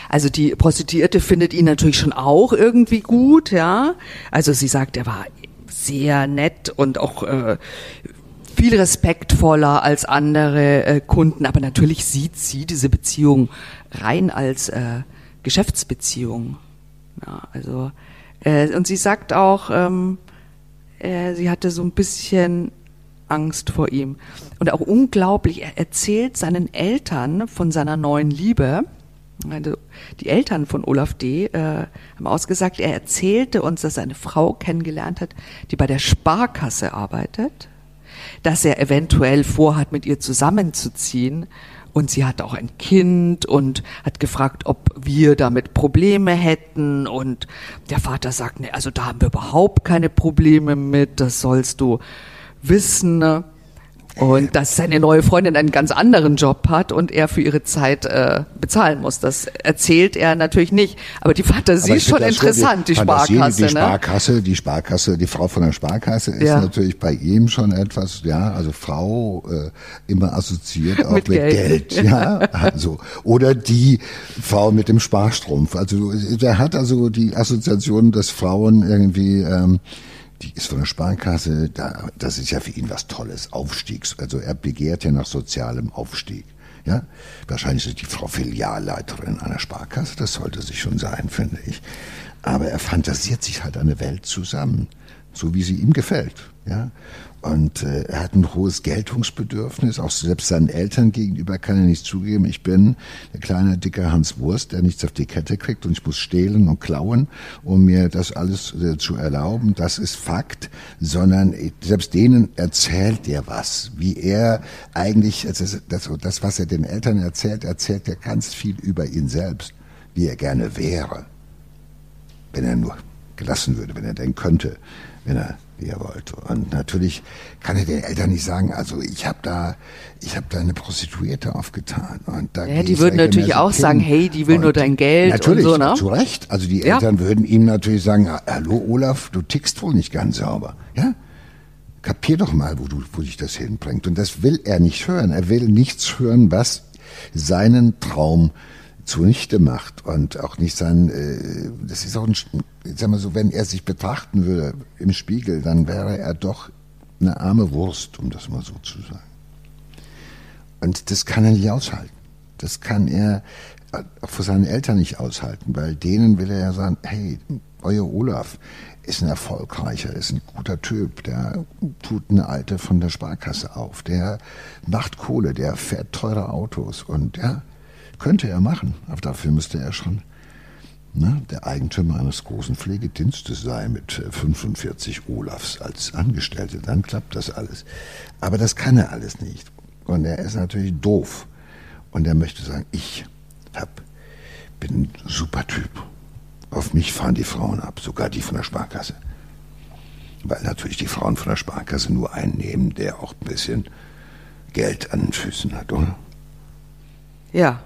Also die Prostituierte findet ihn natürlich schon auch irgendwie gut, ja. Also sie sagt, er war sehr nett und auch äh, viel respektvoller als andere äh, Kunden, aber natürlich sieht sie diese Beziehung rein als äh, Geschäftsbeziehung. Ja, also äh, und sie sagt auch, ähm, äh, sie hatte so ein bisschen Angst vor ihm und auch unglaublich. Er erzählt seinen Eltern von seiner neuen Liebe. Also die Eltern von Olaf D. Äh, haben ausgesagt, er erzählte uns, dass er eine Frau kennengelernt hat, die bei der Sparkasse arbeitet, dass er eventuell vorhat, mit ihr zusammenzuziehen und sie hat auch ein Kind und hat gefragt, ob wir damit Probleme hätten. Und der Vater sagt, nee, also da haben wir überhaupt keine Probleme mit, das sollst du wissen. Und dass seine neue Freundin einen ganz anderen Job hat und er für ihre Zeit äh, bezahlen muss. Das erzählt er natürlich nicht. Aber die Fantasie ist schon interessant, die, die Sparkasse. Die, Sparkasse, ne? die Sparkasse, die Frau von der Sparkasse ist ja. natürlich bei ihm schon etwas, ja, also Frau äh, immer assoziiert auch mit, mit Geld. Geld. ja, also oder die Frau mit dem Sparstrumpf. Also der hat also die Assoziation, dass Frauen irgendwie ähm, die ist von der Sparkasse, da, das ist ja für ihn was Tolles, Aufstiegs. Also er begehrt ja nach sozialem Aufstieg. Ja, wahrscheinlich ist die Frau Filialleiterin einer Sparkasse, das sollte sie schon sein, finde ich. Aber er fantasiert sich halt eine Welt zusammen, so wie sie ihm gefällt. Ja, und äh, er hat ein hohes Geltungsbedürfnis, auch selbst seinen Eltern gegenüber kann er nicht zugeben, ich bin der kleine, dicke Hans Wurst, der nichts auf die Kette kriegt und ich muss stehlen und klauen, um mir das alles äh, zu erlauben. Das ist Fakt, sondern selbst denen erzählt er was, wie er eigentlich, das, das, das was er den Eltern erzählt, erzählt er ganz viel über ihn selbst, wie er gerne wäre, wenn er nur gelassen würde, wenn er denn könnte, wenn er wie er wollte. Und natürlich kann er den Eltern nicht sagen, also ich habe da, ich habe da eine Prostituierte aufgetan. Und da ja, die würden natürlich auch hin. sagen, hey, die will und nur dein Geld natürlich, und so, ne? zu Recht. Also die Eltern ja. würden ihm natürlich sagen, hallo Olaf, du tickst wohl nicht ganz sauber, ja? Kapier doch mal, wo du, wo dich das hinbringt. Und das will er nicht hören. Er will nichts hören, was seinen Traum zunichte macht und auch nicht sein, äh, das ist auch ein, sag mal so, wenn er sich betrachten würde im Spiegel, dann wäre er doch eine arme Wurst, um das mal so zu sagen. Und das kann er nicht aushalten. Das kann er auch vor seinen Eltern nicht aushalten, weil denen will er ja sagen, hey, euer Olaf ist ein erfolgreicher, ist ein guter Typ, der tut eine alte von der Sparkasse auf, der macht Kohle, der fährt teure Autos und ja, könnte er machen, aber dafür müsste er schon ne, der Eigentümer eines großen Pflegedienstes sein mit 45 äh, Olafs als Angestellte. Dann klappt das alles. Aber das kann er alles nicht. Und er ist natürlich doof. Und er möchte sagen, ich hab, bin ein super Typ. Auf mich fahren die Frauen ab, sogar die von der Sparkasse. Weil natürlich die Frauen von der Sparkasse nur einen nehmen, der auch ein bisschen Geld an den Füßen hat, oder? Ja,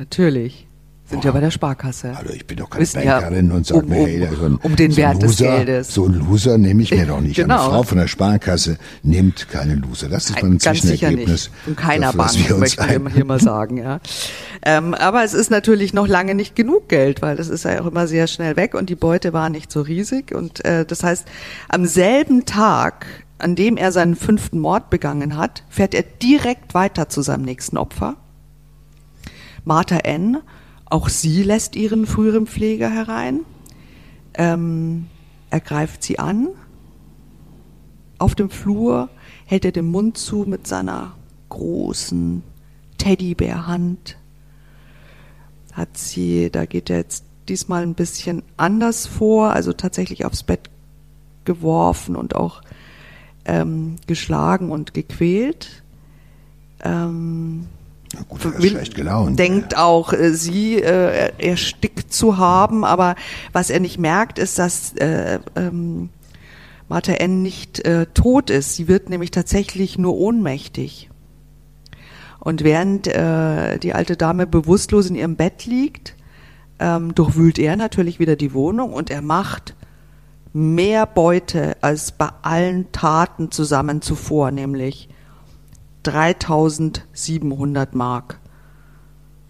Natürlich. Sind ja bei der Sparkasse. Also ich bin doch keine Wissen Bankerin ja, und sage um, mir, hey, so ein, um den so Wert Loser, des Geldes. So ein Loser nehme ich mir doch nicht. genau. Eine Frau von der Sparkasse nimmt keine Loser. Das ist mein Zwischenergebnis. Von keiner Bank, möchte ich hier mal sagen. Ja. Ähm, aber es ist natürlich noch lange nicht genug Geld, weil das ist ja auch immer sehr schnell weg und die Beute war nicht so riesig. Und äh, das heißt, am selben Tag an dem er seinen fünften Mord begangen hat, fährt er direkt weiter zu seinem nächsten Opfer Martha N., auch sie lässt ihren früheren Pfleger herein, ähm, er greift sie an. Auf dem Flur hält er den Mund zu mit seiner großen Teddybärhand. Hat sie, da geht er jetzt diesmal ein bisschen anders vor, also tatsächlich aufs Bett geworfen und auch ähm, geschlagen und gequält. Ähm, gut, er ist schlecht gelaunt. Denkt auch, äh, sie äh, erstickt zu haben, aber was er nicht merkt, ist, dass äh, ähm, Martha N. nicht äh, tot ist. Sie wird nämlich tatsächlich nur ohnmächtig. Und während äh, die alte Dame bewusstlos in ihrem Bett liegt, ähm, durchwühlt er natürlich wieder die Wohnung und er macht mehr Beute als bei allen Taten zusammen zuvor, nämlich 3700 Mark.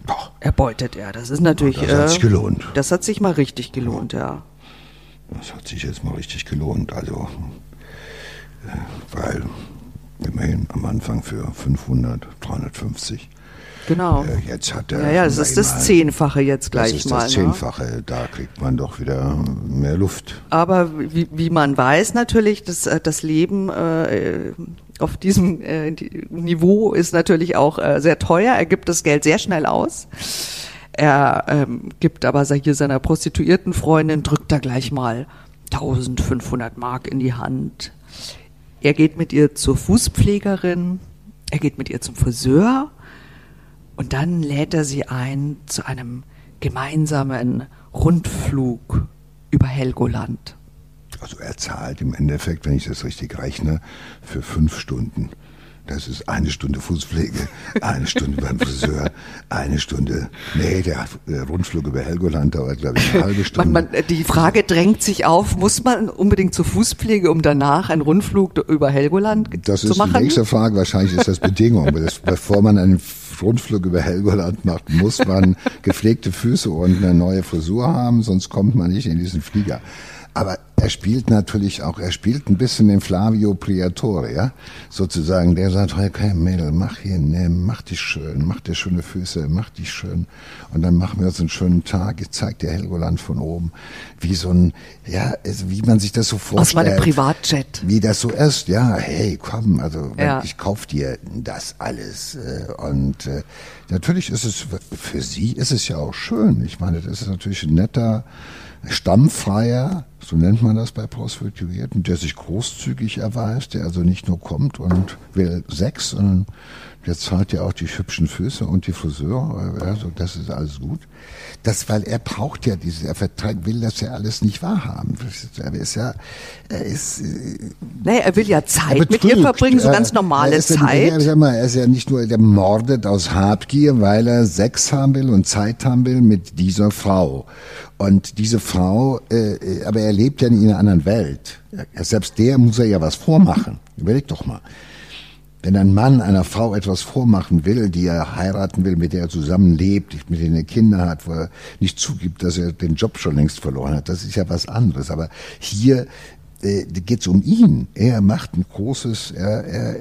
Boah, Erbeutet er. Das ist natürlich. Das hat sich äh, gelohnt. Das hat sich mal richtig gelohnt, ja. das hat sich jetzt mal richtig gelohnt. Also, äh, weil immerhin am Anfang für 500, 350. Genau. Äh, jetzt hat er. Ja, ja, das ist das Zehnfache jetzt gleich das ist mal. Das ne? Zehnfache. Da kriegt man doch wieder mehr Luft. Aber wie, wie man weiß natürlich, das, äh, das Leben äh, auf diesem äh, Niveau ist natürlich auch äh, sehr teuer. Er gibt das Geld sehr schnell aus. Er ähm, gibt aber hier seiner prostituierten Freundin, drückt da gleich mal 1500 Mark in die Hand. Er geht mit ihr zur Fußpflegerin, er geht mit ihr zum Friseur und dann lädt er sie ein zu einem gemeinsamen Rundflug über Helgoland. Also er zahlt im Endeffekt, wenn ich das richtig rechne, für fünf Stunden. Das ist eine Stunde Fußpflege, eine Stunde beim Friseur, eine Stunde. Nee, der, der Rundflug über Helgoland dauert, glaube ich, eine halbe Stunde. Man, man, die Frage drängt sich auf, muss man unbedingt zur Fußpflege, um danach einen Rundflug über Helgoland das zu ist machen? die nächste Frage. Wahrscheinlich ist das Bedingung. Das, bevor man einen Rundflug über Helgoland macht, muss man gepflegte Füße und eine neue Frisur haben, sonst kommt man nicht in diesen Flieger. Aber er spielt natürlich auch, er spielt ein bisschen den Flavio Priatore, ja, sozusagen. Der sagt, okay, Mädel, mach hier, ne, mach dich schön, mach dir schöne Füße, mach dich schön. Und dann machen wir uns einen schönen Tag. Ich zeig dir Helgoland von oben. Wie so ein, ja, wie man sich das so vorstellt. Aus meinem Privatjet. Wie das so ist, ja, hey, komm, also Ja. ich kauf dir das alles äh, und äh, natürlich ist es für sie ist es ja auch schön. Ich meine, das ist natürlich ein netter Stammfreier, so nennt man das bei Prostituierten, der sich großzügig erweist, der also nicht nur kommt und will Sex, sondern der zahlt ja auch die hübschen Füße und die Friseur, also das ist alles gut. Das, weil er braucht ja diese, er vertreibt, will das ja alles nicht wahrhaben. Er ist ja, er ist, äh, Nee, er will ja Zeit mit ihr verbringen, so ganz normale er ist Ja, Zeit. er, sag mal, er ist ja nicht nur, der mordet aus Habgier, weil er Sex haben will und Zeit haben will mit dieser Frau. Und diese Frau, äh, äh, aber er lebt ja in einer anderen Welt. Ja, Selbst der muss er ja was vormachen. Überleg doch mal. Wenn ein Mann einer Frau etwas vormachen will, die er heiraten will, mit der er zusammenlebt, mit der er Kinder hat, wo er nicht zugibt, dass er den Job schon längst verloren hat, das ist ja was anderes. Aber hier äh, geht es um ihn. Er macht ein großes, er, er,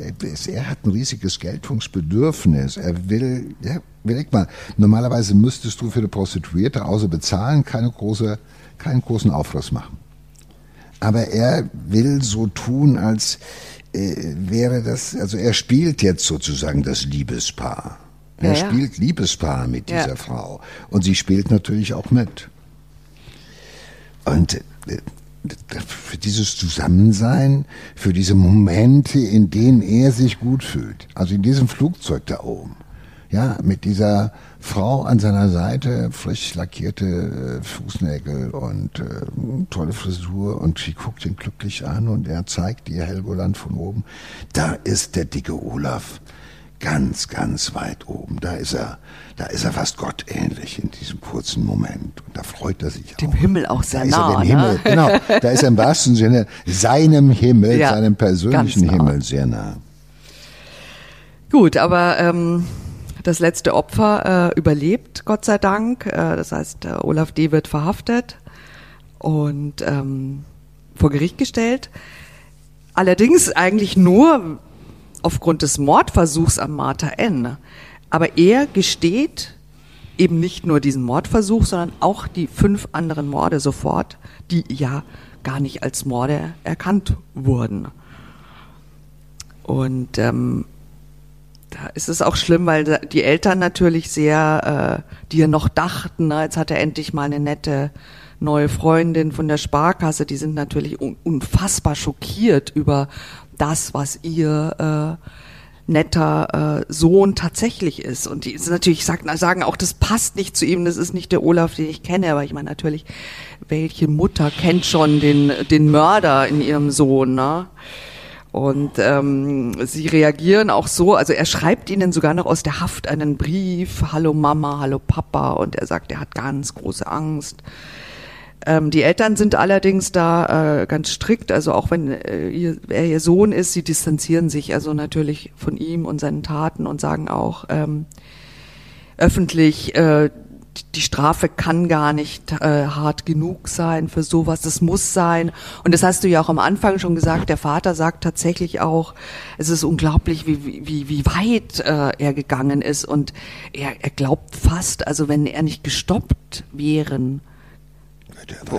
er hat ein riesiges Geltungsbedürfnis. Er will, ja, überleg mal, normalerweise müsstest du für eine Prostituierte außer bezahlen keine große, keinen großen Aufriss machen. Aber er will so tun, als wäre das, also er spielt jetzt sozusagen das Liebespaar. Er Ja, ja. spielt Liebespaar mit Ja. dieser Frau. Und sie spielt natürlich auch mit. Und äh, für dieses Zusammensein, für diese Momente, in denen er sich gut fühlt, also in diesem Flugzeug da oben, ja, mit dieser Frau an seiner Seite, frisch lackierte äh, Fußnägel und äh, tolle Frisur und sie guckt ihn glücklich an und er zeigt ihr Helgoland von oben. Da ist der dicke Olaf ganz, ganz weit oben. Da ist er, da ist er fast gottähnlich in diesem kurzen Moment. Und da freut er sich Dem auch. Himmel auch sehr da ist nah, er dem ne? Himmel, genau. Da ist er im wahrsten Sinne seinem Himmel, Ja, seinem persönlichen nah. Himmel sehr nah. Gut, aber ähm, das letzte Opfer äh, überlebt, Gott sei Dank. Äh, das heißt, äh, Olaf D. wird verhaftet und ähm, vor Gericht gestellt. Allerdings eigentlich nur aufgrund des Mordversuchs an Martha N. Aber er gesteht eben nicht nur diesen Mordversuch, sondern auch die fünf anderen Morde sofort, die ja gar nicht als Morde erkannt wurden. Und ähm, da ist es auch schlimm, weil die Eltern natürlich sehr, äh, ja noch dachten, na, jetzt hat er endlich mal eine nette neue Freundin von der Sparkasse, die sind natürlich un unfassbar schockiert über das, was ihr äh, netter äh, Sohn tatsächlich ist. Und die sind natürlich sagen, sagen auch, das passt nicht zu ihm, das ist nicht der Olaf, den ich kenne. Aber ich meine natürlich, welche Mutter kennt schon den, den Mörder in ihrem Sohn, ne? Und ähm, sie reagieren auch so, also er schreibt ihnen sogar noch aus der Haft einen Brief, hallo Mama, hallo Papa, und er sagt, er hat ganz große Angst. Ähm, die Eltern sind allerdings da äh, ganz strikt, also auch wenn äh, ihr, er ihr Sohn ist, sie distanzieren sich also natürlich von ihm und seinen Taten und sagen auch ähm, öffentlich, äh, die Strafe kann gar nicht äh, hart genug sein für sowas, das muss sein. Und das hast du ja auch am Anfang schon gesagt, der Vater sagt tatsächlich auch, es ist unglaublich, wie, wie, wie weit äh, er gegangen ist. Und er, er glaubt fast, also wenn er nicht gestoppt wären,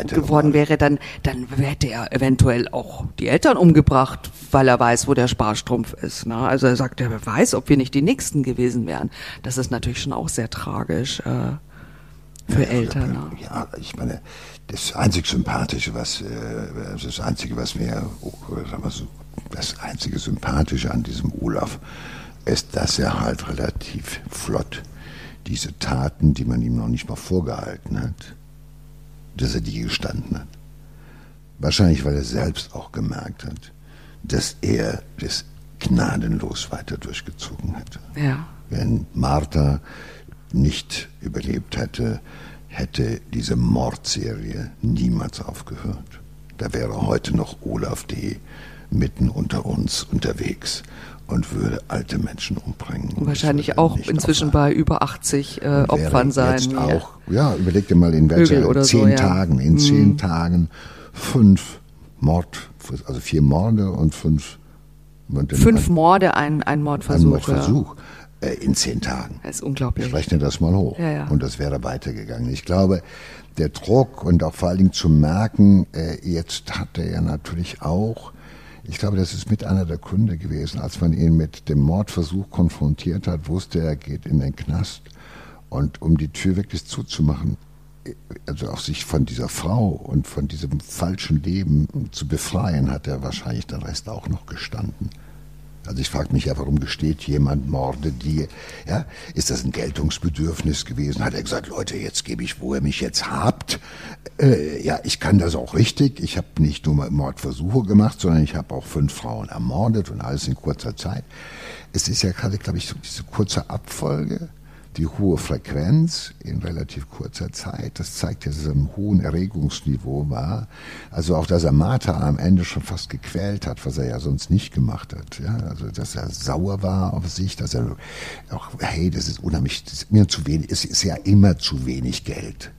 geworden wäre, dann, dann hätte er eventuell auch die Eltern umgebracht, weil er weiß, wo der Sparstrumpf ist. Ne? Also er sagt, er weiß, ob wir nicht die Nächsten gewesen wären. Das ist natürlich schon auch sehr tragisch äh, für ja, Eltern. Ne? Ja, ich meine, das einzig Sympathische, was, äh, das einzige, was mir, sagen wir so, das einzige Sympathische an diesem Olaf ist, dass er halt relativ flott diese Taten, die man ihm noch nicht mal vorgehalten hat, dass er die gestanden hat. Wahrscheinlich, weil er selbst auch gemerkt hat, dass er das gnadenlos weiter durchgezogen hätte. Ja. Wenn Martha nicht überlebt hätte, hätte diese Mordserie niemals aufgehört. Da wäre heute noch Olaf D. mitten unter uns unterwegs und würde alte Menschen umbringen. Wahrscheinlich auch inzwischen aufhören. bei über 80 äh, Opfern sein. Jetzt auch, ja, überleg dir mal, in welchen zehn so, ja. Tagen, in mhm. zehn Tagen fünf Mord, also vier Morde und fünf Fünf Morde, ein, ein Mordversuch. Ein Mordversuch. Ja. Äh, in zehn Tagen. Das ist unglaublich. Ich rechne das mal hoch. Ja, ja. Und das wäre weitergegangen. Ich glaube, der Druck und auch vor allen Dingen zu merken, äh, jetzt hat er ja natürlich auch ich glaube, das ist mit einer der Gründe gewesen. Als man ihn mit dem Mordversuch konfrontiert hat, wusste er, er geht in den Knast. Und um die Tür wirklich zuzumachen, also auch sich von dieser Frau und von diesem falschen Leben zu befreien, hat er wahrscheinlich den Rest auch noch gestanden. Also ich frage mich ja, warum gesteht jemand Morde, die, ja, ist das ein Geltungsbedürfnis gewesen? Hat er gesagt, Leute, jetzt gebe ich, wo ihr mich jetzt habt. Äh, ja, ich kann das auch richtig. Ich habe nicht nur Mordversuche gemacht, sondern ich habe auch fünf Frauen ermordet und alles in kurzer Zeit. Es ist ja gerade, glaube ich, so diese kurze Abfolge die hohe Frequenz in relativ kurzer Zeit, das zeigt, dass es ein hohen Erregungsniveau war. Also auch, dass er Martha am Ende schon fast gequält hat, was er ja sonst nicht gemacht hat. Ja, also, dass er sauer war auf sich, dass er auch, hey, das ist unheimlich, das ist mir zu wenig, es ist ja immer zu wenig Geld.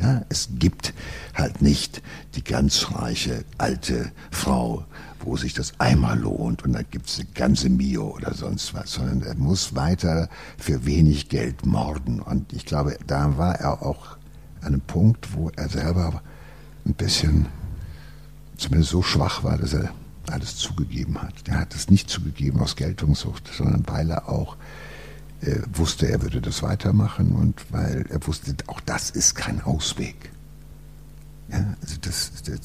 Ja, es gibt halt nicht die ganz reiche alte Frau, wo sich das einmal lohnt und dann gibt's eine ganze Mio oder sonst was, sondern er muss weiter für wenig Geld morden. Und ich glaube, da war er auch an einem Punkt, wo er selber ein bisschen zumindest so schwach war, dass er alles zugegeben hat. Er hat es nicht zugegeben aus Geltungssucht, sondern weil er auch wusste, er würde das weitermachen und weil er wusste, auch das ist kein Ausweg. Ja, also das, das,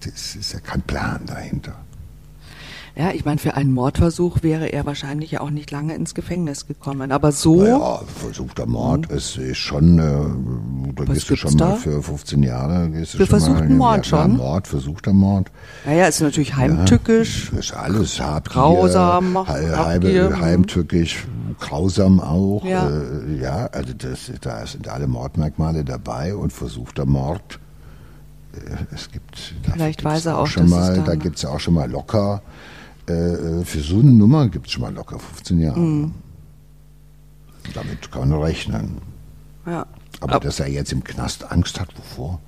das ist ja kein Plan dahinter. Ja, ich meine, für einen Mordversuch wäre er wahrscheinlich ja auch nicht lange ins Gefängnis gekommen. Aber so. Ja, versuchter Mord mhm. ist, ist schon, äh, da gehst du schon mal für 15 Jahre. Gehst du für versuchten mal, Mord ja, schon. Mord, versuchter Mord. Naja, ist natürlich heimtückisch. Ja, ist alles Habgier. Grausam. Habgier, mhm. heimtückisch, grausam auch. Ja, äh, ja also das, da sind alle Mordmerkmale dabei und versuchter Mord. Äh, es gibt, Vielleicht weiß er auch, schon mal, da gibt es auch schon mal locker äh, für so eine Nummer gibt es schon mal locker 15 Jahre. Mhm. Damit kann man rechnen. Ja. Aber dass er jetzt im Knast Angst hat, wovor?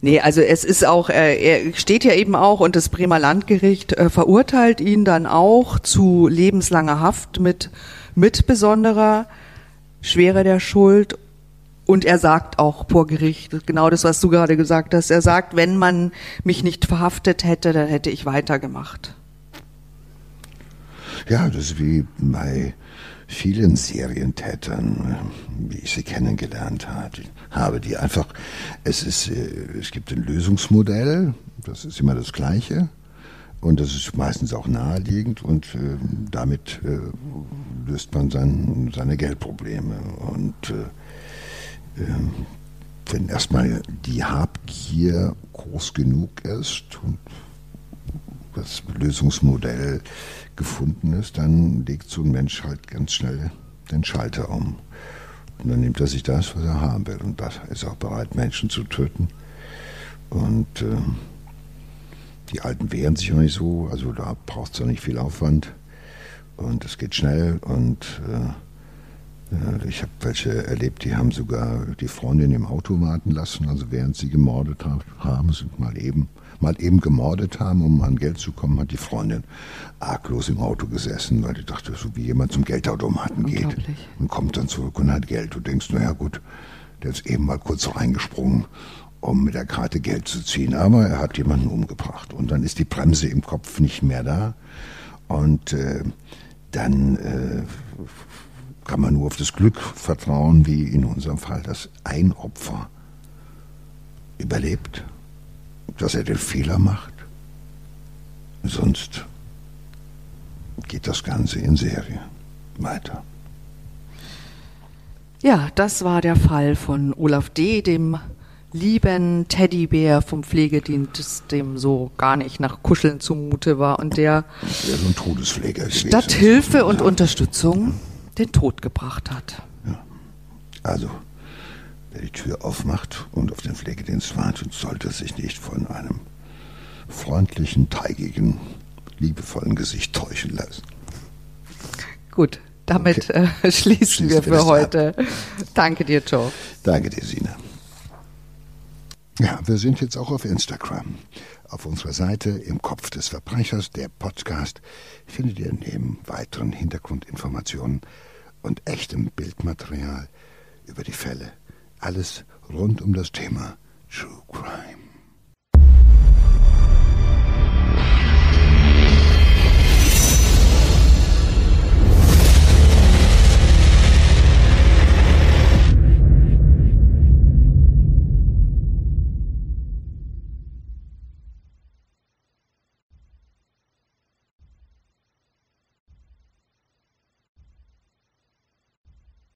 Nee, also es ist auch, äh, er steht ja eben auch und das Bremer Landgericht äh, verurteilt ihn dann auch zu lebenslanger Haft mit, mit besonderer Schwere der Schuld und er sagt auch vor Gericht, genau das, was du gerade gesagt hast, er sagt, wenn man mich nicht verhaftet hätte, dann hätte ich weitergemacht. Ja, das ist wie bei vielen Serientätern, wie ich sie kennengelernt habe, die einfach, es ist, äh, es gibt ein Lösungsmodell, das ist immer das Gleiche. Und das ist meistens auch naheliegend und äh, damit äh, löst man sein, seine Geldprobleme. Und äh, wenn erstmal die Habgier groß genug ist und das Lösungsmodell gefunden ist, dann legt so ein Mensch halt ganz schnell den Schalter um. Und dann nimmt er sich das, was er haben will. Und das ist auch bereit, Menschen zu töten. Und äh, die Alten wehren sich auch nicht so, also da braucht es auch nicht viel Aufwand. Und es geht schnell und äh, ich habe welche erlebt, die haben sogar die Freundin im Auto warten lassen, also während sie gemordet haben, sind mal eben, mal eben gemordet haben, um an Geld zu kommen, hat die Freundin arglos im Auto gesessen, weil die dachte, so wie jemand zum Geldautomaten geht und kommt dann zurück und hat Geld. Du denkst, naja gut, der ist eben mal kurz reingesprungen um mit der Karte Geld zu ziehen. Aber er hat jemanden umgebracht. Und dann ist die Bremse im Kopf nicht mehr da. Und äh, dann äh, kann man nur auf das Glück vertrauen, wie in unserem Fall, dass ein Opfer überlebt, dass er den Fehler macht. Sonst geht das Ganze in Serie weiter. Ja, das war der Fall von Olaf D., dem lieben Teddybär vom Pflegedienst, dem so gar nicht nach Kuscheln zumute war und der, der so ein Todespfleger statt Hilfe und Unterstützung den Tod gebracht hat. Ja. Also, wer die Tür aufmacht und auf den Pflegedienst wartet, sollte sich nicht von einem freundlichen, teigigen, liebevollen Gesicht täuschen lassen. Gut, damit okay. äh, schließen, schließen, wir für heute. Ab. Danke dir, Joe. Danke dir, Sina. Ja, wir sind jetzt auch auf Instagram. Auf unserer Seite im Kopf des Verbrechers, der Podcast, findet ihr neben weiteren Hintergrundinformationen und echtem Bildmaterial über die Fälle alles rund um das Thema True Crime.